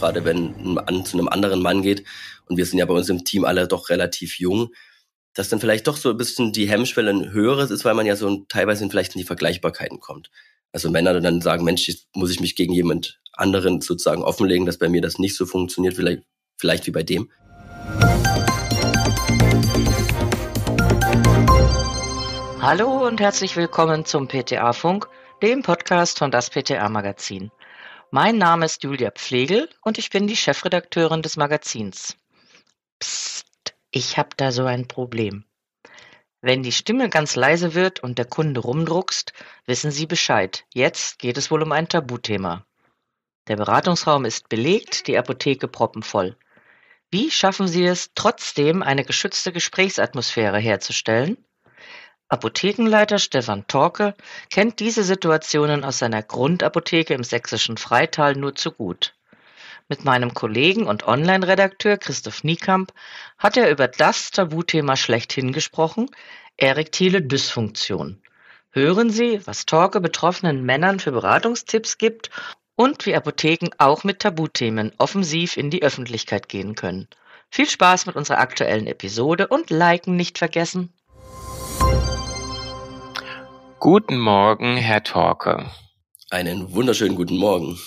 gerade wenn ein Mann zu einem anderen Mann geht, und wir sind ja bei uns im Team alle doch relativ jung, dass dann vielleicht doch so ein bisschen die Hemmschwelle ein höheres ist, weil man ja so teilweise vielleicht in die Vergleichbarkeiten kommt. Also Männer dann sagen, Mensch, jetzt muss ich mich gegen jemand anderen sozusagen offenlegen, dass bei mir das nicht so funktioniert, vielleicht, vielleicht wie bei dem. Hallo und herzlich willkommen zum PTA-Funk, dem Podcast von das PTA-Magazin. Mein Name ist Julia Pflegel und ich bin die Chefredakteurin des Magazins. Psst, ich habe da so ein Problem. Wenn die Stimme ganz leise wird und der Kunde rumdruckst, wissen Sie Bescheid. Jetzt geht es wohl um ein Tabuthema. Der Beratungsraum ist belegt, die Apotheke proppenvoll. Wie schaffen Sie es, trotzdem eine geschützte Gesprächsatmosphäre herzustellen? Apothekenleiter Stefan Torke kennt diese Situationen aus seiner Grundapotheke im sächsischen Freital nur zu gut. Mit meinem Kollegen und Online-Redakteur Christoph Niekamp hat er über das Tabuthema schlechthin gesprochen, erektile Dysfunktion. Hören Sie, was Torke betroffenen Männern für Beratungstipps gibt und wie Apotheken auch mit Tabuthemen offensiv in die Öffentlichkeit gehen können. Viel Spaß mit unserer aktuellen Episode und Liken nicht vergessen. Guten Morgen, Herr Torke. Einen wunderschönen guten Morgen.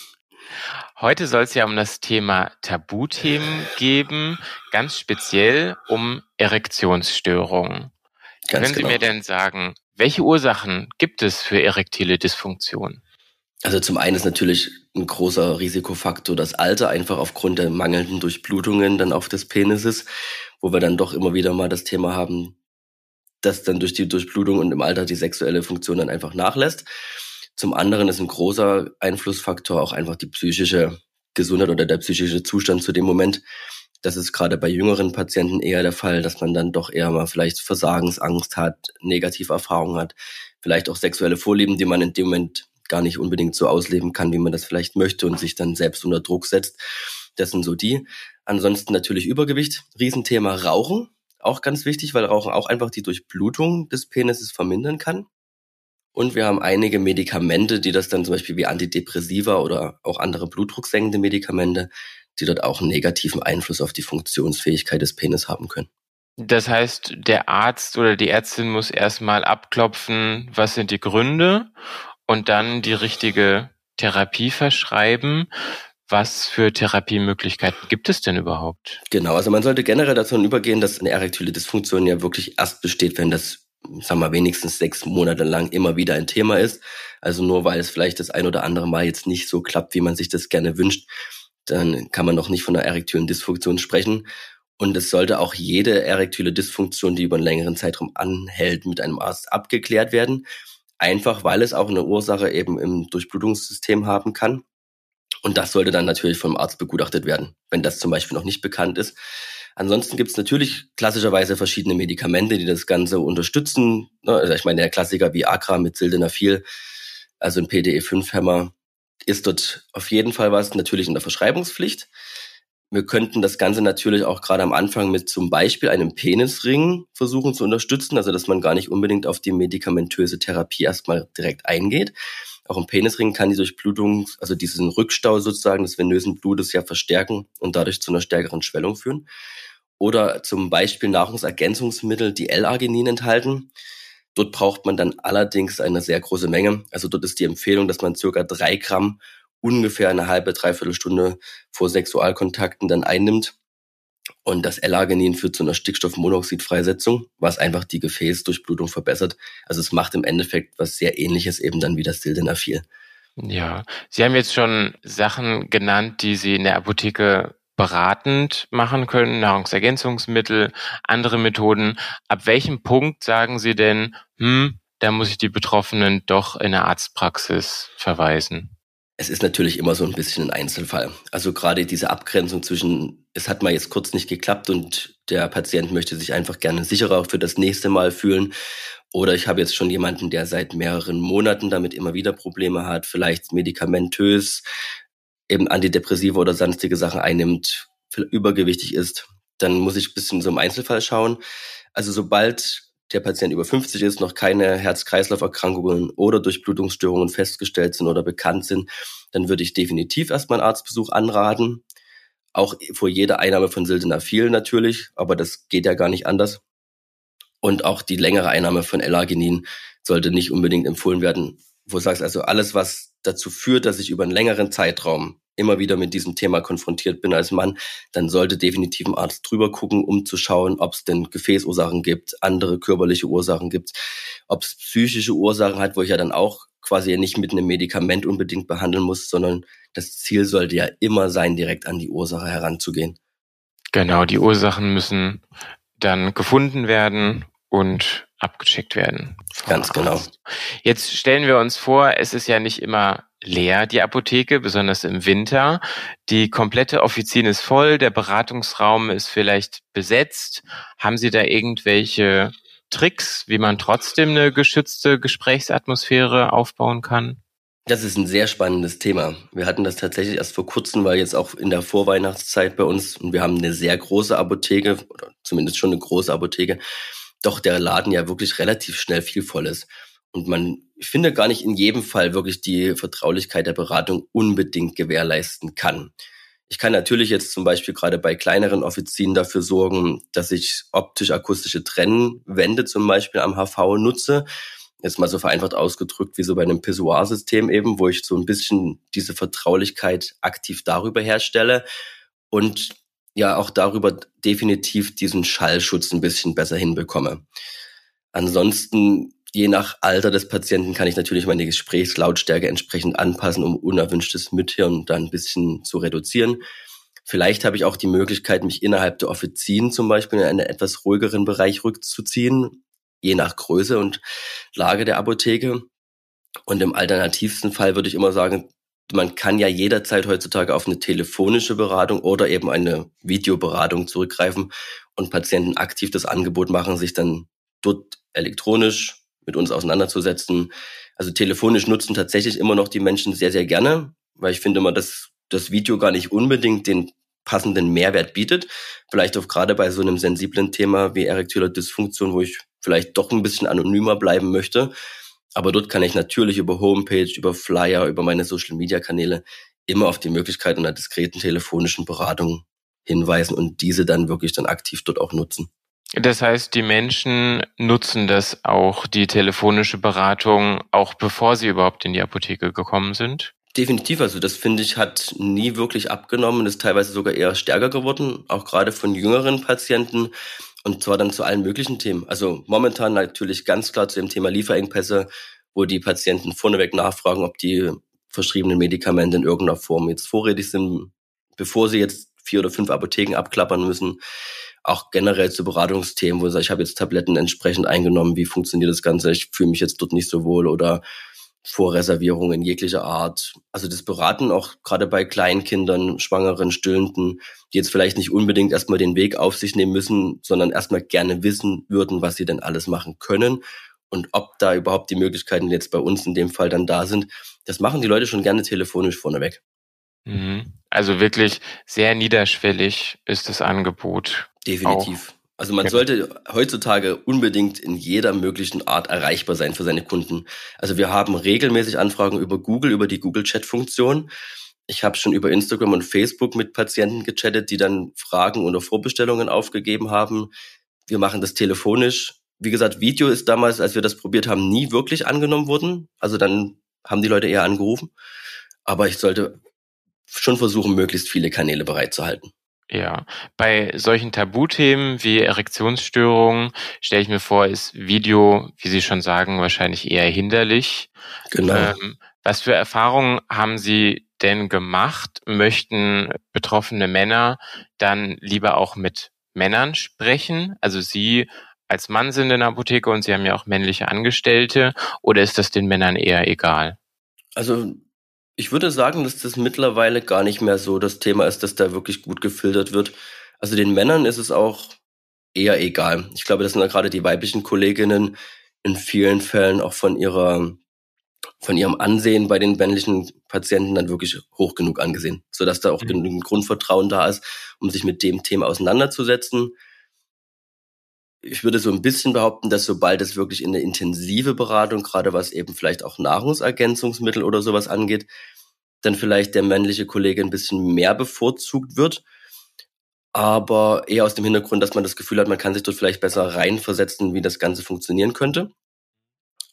Heute soll es ja um das Thema Tabuthemen geben, ganz speziell um Erektionsstörungen. Ganz Können genau. Sie mir denn sagen, welche Ursachen gibt es für erektile Dysfunktion? Also zum einen ist natürlich ein großer Risikofaktor das Alter, einfach aufgrund der mangelnden Durchblutungen dann auf des Penises, wo wir dann doch immer wieder mal das Thema haben, dass dann durch die Durchblutung und im Alter die sexuelle Funktion dann einfach nachlässt. Zum anderen ist ein großer Einflussfaktor auch einfach die psychische Gesundheit oder der psychische Zustand zu dem Moment. Das ist gerade bei jüngeren Patienten eher der Fall, dass man dann doch eher mal vielleicht Versagensangst hat, negative Erfahrungen hat, vielleicht auch sexuelle Vorlieben, die man in dem Moment gar nicht unbedingt so ausleben kann, wie man das vielleicht möchte und sich dann selbst unter Druck setzt. Das sind so die. Ansonsten natürlich Übergewicht, Riesenthema Rauchen auch ganz wichtig, weil Rauchen auch einfach die Durchblutung des Penises vermindern kann. Und wir haben einige Medikamente, die das dann zum Beispiel wie Antidepressiva oder auch andere blutdrucksenkende Medikamente, die dort auch einen negativen Einfluss auf die Funktionsfähigkeit des Penis haben können. Das heißt, der Arzt oder die Ärztin muss erstmal abklopfen, was sind die Gründe und dann die richtige Therapie verschreiben. Was für Therapiemöglichkeiten gibt es denn überhaupt? Genau, also man sollte generell dazu übergehen, dass eine erektile Dysfunktion ja wirklich erst besteht, wenn das, sagen wir, wenigstens sechs Monate lang immer wieder ein Thema ist. Also nur weil es vielleicht das ein oder andere Mal jetzt nicht so klappt, wie man sich das gerne wünscht, dann kann man noch nicht von einer erektilen Dysfunktion sprechen. Und es sollte auch jede erektile Dysfunktion, die über einen längeren Zeitraum anhält, mit einem Arzt abgeklärt werden. Einfach weil es auch eine Ursache eben im Durchblutungssystem haben kann. Und das sollte dann natürlich vom Arzt begutachtet werden, wenn das zum Beispiel noch nicht bekannt ist. Ansonsten gibt es natürlich klassischerweise verschiedene Medikamente, die das Ganze unterstützen. Ne, also ich meine, der Klassiker wie Agra mit Sildenafil, also ein PDE5-Hämmer, ist dort auf jeden Fall was, natürlich in der Verschreibungspflicht. Wir könnten das Ganze natürlich auch gerade am Anfang mit zum Beispiel einem Penisring versuchen zu unterstützen, also dass man gar nicht unbedingt auf die medikamentöse Therapie erstmal direkt eingeht. Auch im Penisring kann die Durchblutung, also diesen Rückstau sozusagen des venösen Blutes ja verstärken und dadurch zu einer stärkeren Schwellung führen. Oder zum Beispiel Nahrungsergänzungsmittel, die L-Arginin enthalten. Dort braucht man dann allerdings eine sehr große Menge. Also dort ist die Empfehlung, dass man circa drei Gramm ungefähr eine halbe, dreiviertel Stunde vor Sexualkontakten dann einnimmt. Und das L-Arginin führt zu einer Stickstoffmonoxidfreisetzung, was einfach die Gefäßdurchblutung verbessert. Also es macht im Endeffekt was sehr ähnliches eben dann wie das Sildenafil. Ja, Sie haben jetzt schon Sachen genannt, die Sie in der Apotheke beratend machen können, Nahrungsergänzungsmittel, andere Methoden. Ab welchem Punkt sagen Sie denn, hm, da muss ich die Betroffenen doch in der Arztpraxis verweisen? Es ist natürlich immer so ein bisschen ein Einzelfall. Also gerade diese Abgrenzung zwischen, es hat mal jetzt kurz nicht geklappt und der Patient möchte sich einfach gerne sicherer für das nächste Mal fühlen. Oder ich habe jetzt schon jemanden, der seit mehreren Monaten damit immer wieder Probleme hat, vielleicht medikamentös, eben Antidepressive oder sonstige Sachen einnimmt, übergewichtig ist. Dann muss ich ein bisschen so im Einzelfall schauen. Also sobald der Patient über 50 ist, noch keine Herz-Kreislauf-Erkrankungen oder Durchblutungsstörungen festgestellt sind oder bekannt sind, dann würde ich definitiv erstmal einen Arztbesuch anraten. Auch vor jeder Einnahme von Sildenafil natürlich, aber das geht ja gar nicht anders. Und auch die längere Einnahme von L-Arginin sollte nicht unbedingt empfohlen werden. Wo du sagst, also alles, was dazu führt, dass ich über einen längeren Zeitraum immer wieder mit diesem Thema konfrontiert bin als Mann, dann sollte definitiv ein Arzt drüber gucken, um zu schauen, ob es denn Gefäßursachen gibt, andere körperliche Ursachen gibt, ob es psychische Ursachen hat, wo ich ja dann auch quasi nicht mit einem Medikament unbedingt behandeln muss, sondern das Ziel sollte ja immer sein, direkt an die Ursache heranzugehen. Genau, die Ursachen müssen dann gefunden werden und abgecheckt werden. Ganz genau. Jetzt stellen wir uns vor, es ist ja nicht immer leer, die Apotheke, besonders im Winter. Die komplette Offizin ist voll, der Beratungsraum ist vielleicht besetzt. Haben Sie da irgendwelche Tricks, wie man trotzdem eine geschützte Gesprächsatmosphäre aufbauen kann? Das ist ein sehr spannendes Thema. Wir hatten das tatsächlich erst vor kurzem, weil jetzt auch in der Vorweihnachtszeit bei uns, und wir haben eine sehr große Apotheke, oder zumindest schon eine große Apotheke, doch der Laden ja wirklich relativ schnell viel voll ist. Und man, finde, gar nicht in jedem Fall wirklich die Vertraulichkeit der Beratung unbedingt gewährleisten kann. Ich kann natürlich jetzt zum Beispiel gerade bei kleineren Offizien dafür sorgen, dass ich optisch-akustische Trennwände zum Beispiel am HV nutze. Jetzt mal so vereinfacht ausgedrückt, wie so bei einem Pissoir-System eben, wo ich so ein bisschen diese Vertraulichkeit aktiv darüber herstelle und ja auch darüber definitiv diesen Schallschutz ein bisschen besser hinbekomme. Ansonsten Je nach Alter des Patienten kann ich natürlich meine Gesprächslautstärke entsprechend anpassen, um unerwünschtes Mithirn dann ein bisschen zu reduzieren. Vielleicht habe ich auch die Möglichkeit, mich innerhalb der Offizien zum Beispiel in einen etwas ruhigeren Bereich rückzuziehen, je nach Größe und Lage der Apotheke. Und im alternativsten Fall würde ich immer sagen, man kann ja jederzeit heutzutage auf eine telefonische Beratung oder eben eine Videoberatung zurückgreifen und Patienten aktiv das Angebot machen, sich dann dort elektronisch mit uns auseinanderzusetzen. Also telefonisch nutzen tatsächlich immer noch die Menschen sehr, sehr gerne, weil ich finde immer, dass das Video gar nicht unbedingt den passenden Mehrwert bietet. Vielleicht auch gerade bei so einem sensiblen Thema wie erektiler Dysfunktion, wo ich vielleicht doch ein bisschen anonymer bleiben möchte. Aber dort kann ich natürlich über Homepage, über Flyer, über meine Social Media Kanäle immer auf die Möglichkeit einer diskreten telefonischen Beratung hinweisen und diese dann wirklich dann aktiv dort auch nutzen. Das heißt, die Menschen nutzen das auch, die telefonische Beratung, auch bevor sie überhaupt in die Apotheke gekommen sind? Definitiv, also das finde ich hat nie wirklich abgenommen, ist teilweise sogar eher stärker geworden, auch gerade von jüngeren Patienten und zwar dann zu allen möglichen Themen. Also momentan natürlich ganz klar zu dem Thema Lieferengpässe, wo die Patienten vorneweg nachfragen, ob die verschriebenen Medikamente in irgendeiner Form jetzt vorrätig sind, bevor sie jetzt vier oder fünf Apotheken abklappern müssen auch generell zu Beratungsthemen, wo ich sage, ich habe jetzt Tabletten entsprechend eingenommen, wie funktioniert das Ganze, ich fühle mich jetzt dort nicht so wohl oder Vorreservierungen jeglicher Art. Also das Beraten auch gerade bei Kleinkindern, Schwangeren, Stillenden, die jetzt vielleicht nicht unbedingt erstmal den Weg auf sich nehmen müssen, sondern erstmal gerne wissen würden, was sie denn alles machen können und ob da überhaupt die Möglichkeiten jetzt bei uns in dem Fall dann da sind. Das machen die Leute schon gerne telefonisch vorneweg. Mhm. Also wirklich sehr niederschwellig ist das Angebot. Definitiv. Auch. Also man sollte heutzutage unbedingt in jeder möglichen Art erreichbar sein für seine Kunden. Also wir haben regelmäßig Anfragen über Google, über die Google Chat Funktion. Ich habe schon über Instagram und Facebook mit Patienten gechattet, die dann Fragen oder Vorbestellungen aufgegeben haben. Wir machen das telefonisch. Wie gesagt, Video ist damals, als wir das probiert haben, nie wirklich angenommen worden. Also dann haben die Leute eher angerufen. Aber ich sollte schon versuchen, möglichst viele Kanäle bereitzuhalten. Ja, bei solchen Tabuthemen wie Erektionsstörungen stelle ich mir vor, ist Video, wie Sie schon sagen, wahrscheinlich eher hinderlich. Genau. Ähm, was für Erfahrungen haben Sie denn gemacht? Möchten betroffene Männer dann lieber auch mit Männern sprechen? Also Sie als Mann sind in der Apotheke und Sie haben ja auch männliche Angestellte oder ist das den Männern eher egal? Also ich würde sagen, dass das mittlerweile gar nicht mehr so das Thema ist, dass da wirklich gut gefiltert wird. Also den Männern ist es auch eher egal. Ich glaube, das sind da gerade die weiblichen Kolleginnen in vielen Fällen auch von ihrer von ihrem Ansehen bei den männlichen Patienten dann wirklich hoch genug angesehen, sodass da auch mhm. genügend Grundvertrauen da ist, um sich mit dem Thema auseinanderzusetzen. Ich würde so ein bisschen behaupten, dass sobald es wirklich in eine intensive Beratung, gerade was eben vielleicht auch Nahrungsergänzungsmittel oder sowas angeht, dann vielleicht der männliche Kollege ein bisschen mehr bevorzugt wird. aber eher aus dem Hintergrund, dass man das Gefühl hat, man kann sich dort vielleicht besser reinversetzen, wie das Ganze funktionieren könnte.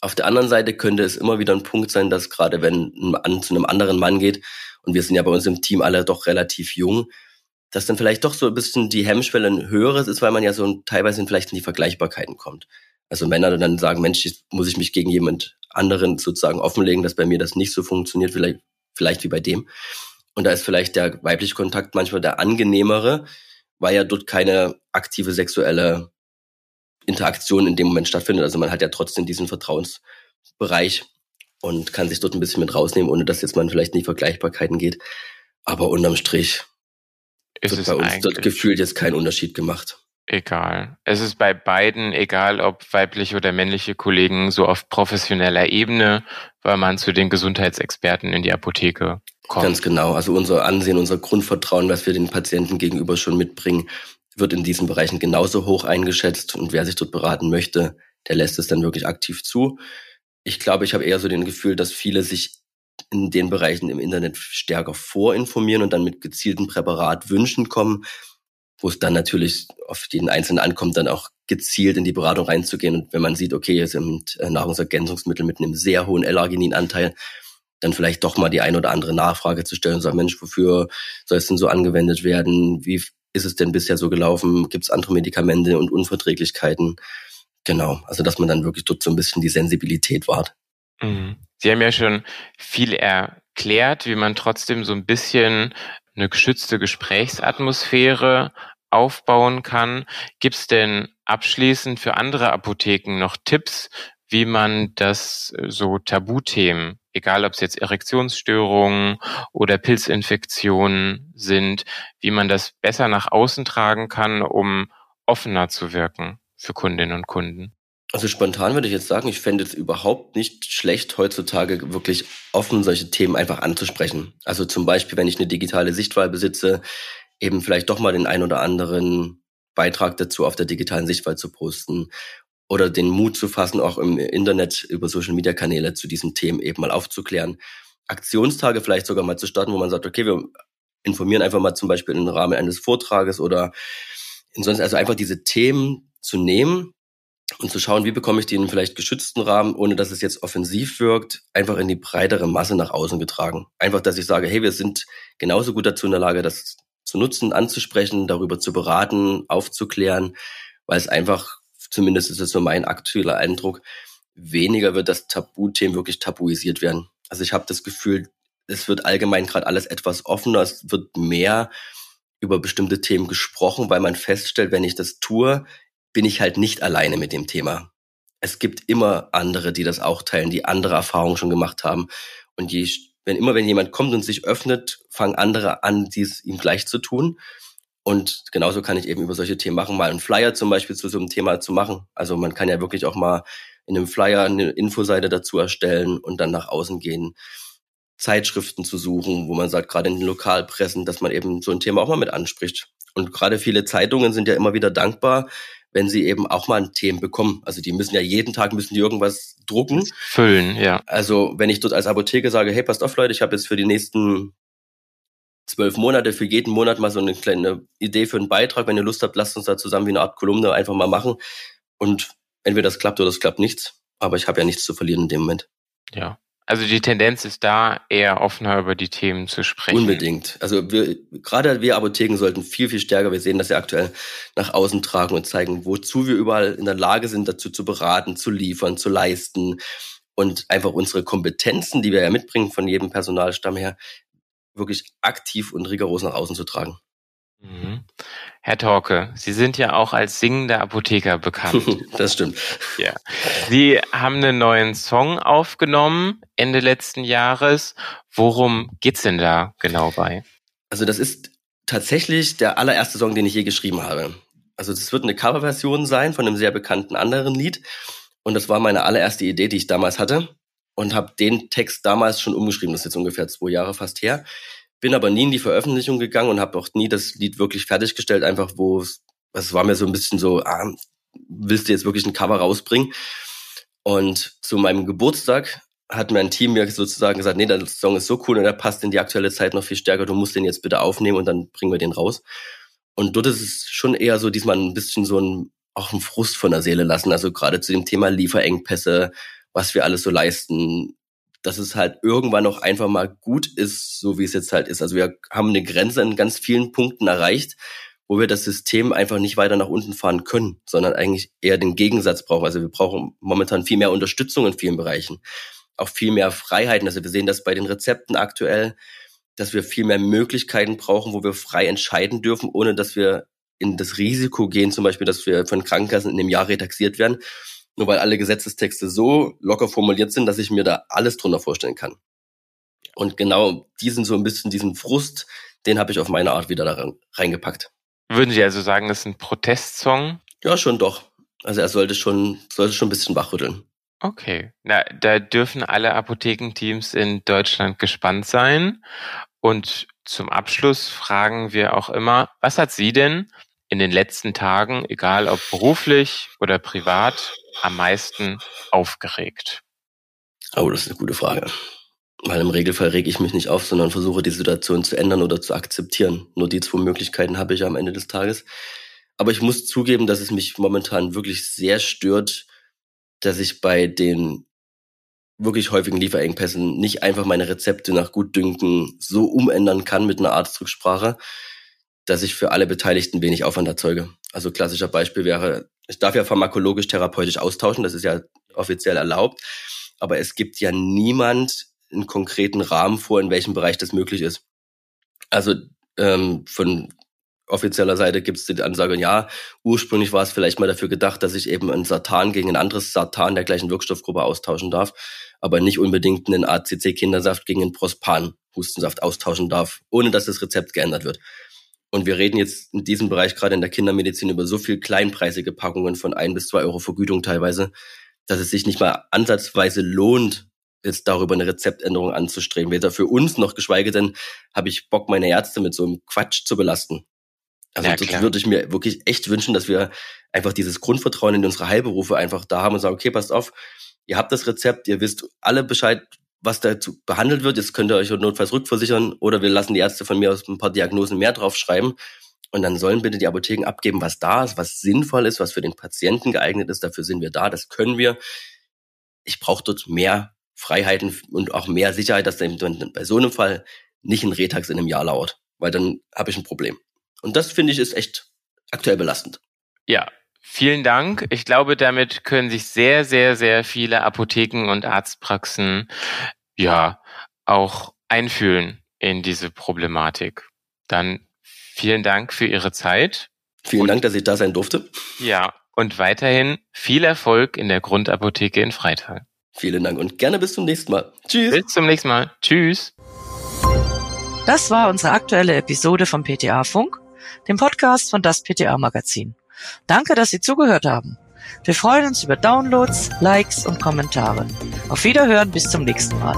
Auf der anderen Seite könnte es immer wieder ein Punkt sein, dass gerade wenn Mann zu einem anderen Mann geht, und wir sind ja bei uns im Team alle doch relativ jung, dass dann vielleicht doch so ein bisschen die Hemmschwelle ein höheres ist, weil man ja so teilweise vielleicht in die Vergleichbarkeiten kommt. Also Männer dann sagen, Mensch, muss ich mich gegen jemand anderen sozusagen offenlegen, dass bei mir das nicht so funktioniert, vielleicht, vielleicht wie bei dem. Und da ist vielleicht der weibliche Kontakt manchmal der angenehmere, weil ja dort keine aktive sexuelle Interaktion in dem Moment stattfindet. Also man hat ja trotzdem diesen Vertrauensbereich und kann sich dort ein bisschen mit rausnehmen, ohne dass jetzt man vielleicht in die Vergleichbarkeiten geht. Aber unterm Strich ist wird bei uns dort gefühlt jetzt kein Unterschied gemacht. Egal. Es ist bei beiden egal, ob weibliche oder männliche Kollegen so auf professioneller Ebene, weil man zu den Gesundheitsexperten in die Apotheke kommt. Ganz genau. Also unser Ansehen, unser Grundvertrauen, was wir den Patienten gegenüber schon mitbringen, wird in diesen Bereichen genauso hoch eingeschätzt. Und wer sich dort beraten möchte, der lässt es dann wirklich aktiv zu. Ich glaube, ich habe eher so den Gefühl, dass viele sich in den Bereichen im Internet stärker vorinformieren und dann mit gezielten Präparatwünschen kommen, wo es dann natürlich auf jeden Einzelnen ankommt, dann auch gezielt in die Beratung reinzugehen. Und wenn man sieht, okay, es sind äh, Nahrungsergänzungsmittel mit einem sehr hohen L-Arginin-Anteil, dann vielleicht doch mal die ein oder andere Nachfrage zu stellen und sagen, Mensch, wofür soll es denn so angewendet werden? Wie ist es denn bisher so gelaufen? Gibt es andere Medikamente und Unverträglichkeiten? Genau, also dass man dann wirklich dort so ein bisschen die Sensibilität wahrt. Sie haben ja schon viel erklärt, wie man trotzdem so ein bisschen eine geschützte Gesprächsatmosphäre aufbauen kann. Gibt es denn abschließend für andere Apotheken noch Tipps, wie man das äh, so Tabuthemen, egal ob es jetzt Erektionsstörungen oder Pilzinfektionen sind, wie man das besser nach außen tragen kann, um offener zu wirken für Kundinnen und Kunden? Also spontan würde ich jetzt sagen, ich fände es überhaupt nicht schlecht, heutzutage wirklich offen solche Themen einfach anzusprechen. Also zum Beispiel, wenn ich eine digitale Sichtwahl besitze, eben vielleicht doch mal den ein oder anderen Beitrag dazu auf der digitalen Sichtwahl zu posten oder den Mut zu fassen, auch im Internet über Social Media Kanäle zu diesen Themen eben mal aufzuklären. Aktionstage vielleicht sogar mal zu starten, wo man sagt, okay, wir informieren einfach mal zum Beispiel im Rahmen eines Vortrages oder sonst also einfach diese Themen zu nehmen und zu schauen, wie bekomme ich die in vielleicht geschützten Rahmen, ohne dass es jetzt offensiv wirkt, einfach in die breitere Masse nach außen getragen. Einfach, dass ich sage, hey, wir sind genauso gut dazu in der Lage, das zu nutzen, anzusprechen, darüber zu beraten, aufzuklären, weil es einfach zumindest ist es so mein aktueller Eindruck, weniger wird das Tabuthemen wirklich tabuisiert werden. Also ich habe das Gefühl, es wird allgemein gerade alles etwas offener, es wird mehr über bestimmte Themen gesprochen, weil man feststellt, wenn ich das tue, bin ich halt nicht alleine mit dem Thema. Es gibt immer andere, die das auch teilen, die andere Erfahrungen schon gemacht haben. Und je, wenn immer wenn jemand kommt und sich öffnet, fangen andere an, dies ihm gleich zu tun. Und genauso kann ich eben über solche Themen machen, mal einen Flyer zum Beispiel zu so einem Thema zu machen. Also man kann ja wirklich auch mal in einem Flyer eine Infoseite dazu erstellen und dann nach außen gehen, Zeitschriften zu suchen, wo man sagt, gerade in den Lokalpressen, dass man eben so ein Thema auch mal mit anspricht. Und gerade viele Zeitungen sind ja immer wieder dankbar, wenn sie eben auch mal ein Thema bekommen. Also die müssen ja jeden Tag müssen die irgendwas drucken. Füllen, ja. Also wenn ich dort als Apotheke sage, hey, passt auf Leute, ich habe jetzt für die nächsten zwölf Monate für jeden Monat mal so eine kleine Idee für einen Beitrag. Wenn ihr Lust habt, lasst uns da zusammen wie eine Art Kolumne einfach mal machen. Und entweder das klappt oder es klappt nichts. Aber ich habe ja nichts zu verlieren in dem Moment. Ja. Also die Tendenz ist da, eher offener über die Themen zu sprechen. Unbedingt. Also wir, gerade wir Apotheken sollten viel, viel stärker, wir sehen das ja aktuell, nach außen tragen und zeigen, wozu wir überall in der Lage sind, dazu zu beraten, zu liefern, zu leisten und einfach unsere Kompetenzen, die wir ja mitbringen von jedem Personalstamm her, wirklich aktiv und rigoros nach außen zu tragen. Mhm. Herr Torke, Sie sind ja auch als singender Apotheker bekannt. das stimmt. Ja. Sie haben einen neuen Song aufgenommen Ende letzten Jahres. Worum geht's denn da genau bei? Also das ist tatsächlich der allererste Song, den ich je geschrieben habe. Also das wird eine Coverversion sein von einem sehr bekannten anderen Lied. Und das war meine allererste Idee, die ich damals hatte und habe den Text damals schon umgeschrieben. Das ist jetzt ungefähr zwei Jahre fast her. Bin aber nie in die Veröffentlichung gegangen und habe auch nie das Lied wirklich fertiggestellt, einfach wo es, es war mir so ein bisschen so, ah, willst du jetzt wirklich ein Cover rausbringen? Und zu meinem Geburtstag hat mein Team mir sozusagen gesagt, nee, der Song ist so cool und der passt in die aktuelle Zeit noch viel stärker, du musst den jetzt bitte aufnehmen und dann bringen wir den raus. Und dort ist es schon eher so diesmal ein bisschen so ein, auch ein Frust von der Seele lassen. Also gerade zu dem Thema Lieferengpässe, was wir alles so leisten, dass es halt irgendwann auch einfach mal gut ist, so wie es jetzt halt ist. Also wir haben eine Grenze in ganz vielen Punkten erreicht, wo wir das System einfach nicht weiter nach unten fahren können, sondern eigentlich eher den Gegensatz brauchen. Also wir brauchen momentan viel mehr Unterstützung in vielen Bereichen, auch viel mehr Freiheiten. Also wir sehen das bei den Rezepten aktuell, dass wir viel mehr Möglichkeiten brauchen, wo wir frei entscheiden dürfen, ohne dass wir in das Risiko gehen, zum Beispiel, dass wir von Krankenkassen in dem Jahr retaxiert werden, nur weil alle Gesetzestexte so locker formuliert sind, dass ich mir da alles drunter vorstellen kann. Und genau diesen so ein bisschen, diesen Frust, den habe ich auf meine Art wieder da reingepackt. Würden Sie also sagen, das ist ein Protestsong? Ja, schon doch. Also er sollte schon, sollte schon ein bisschen wachrütteln. Okay, na, da dürfen alle Apothekenteams in Deutschland gespannt sein. Und zum Abschluss fragen wir auch immer, was hat Sie denn in den letzten Tagen, egal ob beruflich oder privat, am meisten aufgeregt? Oh, das ist eine gute Frage. Weil im Regelfall rege ich mich nicht auf, sondern versuche die Situation zu ändern oder zu akzeptieren. Nur die zwei Möglichkeiten habe ich am Ende des Tages. Aber ich muss zugeben, dass es mich momentan wirklich sehr stört, dass ich bei den wirklich häufigen Lieferengpässen nicht einfach meine Rezepte nach Gutdünken so umändern kann mit einer Arztrücksprache, dass ich für alle Beteiligten wenig Aufwand erzeuge. Also klassischer Beispiel wäre, ich darf ja pharmakologisch therapeutisch austauschen, das ist ja offiziell erlaubt, aber es gibt ja niemand einen konkreten Rahmen vor, in welchem Bereich das möglich ist. Also ähm, von offizieller Seite gibt es die Ansage, ja, ursprünglich war es vielleicht mal dafür gedacht, dass ich eben ein Satan gegen ein anderes Satan der gleichen Wirkstoffgruppe austauschen darf, aber nicht unbedingt einen ACC-Kindersaft gegen einen Prospan-Hustensaft austauschen darf, ohne dass das Rezept geändert wird. Und wir reden jetzt in diesem Bereich gerade in der Kindermedizin über so viel kleinpreisige Packungen von ein bis zwei Euro Vergütung teilweise, dass es sich nicht mal ansatzweise lohnt, jetzt darüber eine Rezeptänderung anzustreben. Weder für uns noch geschweige denn habe ich Bock, meine Ärzte mit so einem Quatsch zu belasten. Also ja, das würde ich mir wirklich echt wünschen, dass wir einfach dieses Grundvertrauen in unsere Heilberufe einfach da haben und sagen, okay, passt auf, ihr habt das Rezept, ihr wisst alle Bescheid, was dazu behandelt wird. Jetzt könnt ihr euch notfalls rückversichern oder wir lassen die Ärzte von mir aus ein paar Diagnosen mehr draufschreiben. Und dann sollen bitte die Apotheken abgeben, was da ist, was sinnvoll ist, was für den Patienten geeignet ist. Dafür sind wir da, das können wir. Ich brauche dort mehr Freiheiten und auch mehr Sicherheit, dass dann bei so einem Fall nicht ein Retax in einem Jahr lauert, weil dann habe ich ein Problem. Und das finde ich ist echt aktuell belastend. Ja, vielen Dank. Ich glaube, damit können sich sehr, sehr, sehr viele Apotheken und Arztpraxen ja auch einfühlen in diese Problematik. Dann vielen Dank für Ihre Zeit. Vielen und, Dank, dass ich da sein durfte. Ja, und weiterhin viel Erfolg in der Grundapotheke in Freital. Vielen Dank und gerne bis zum nächsten Mal. Tschüss. Bis zum nächsten Mal. Tschüss. Das war unsere aktuelle Episode vom PTA Funk dem Podcast von das PTA Magazin. Danke, dass Sie zugehört haben. Wir freuen uns über Downloads, Likes und Kommentare. Auf Wiederhören bis zum nächsten Mal.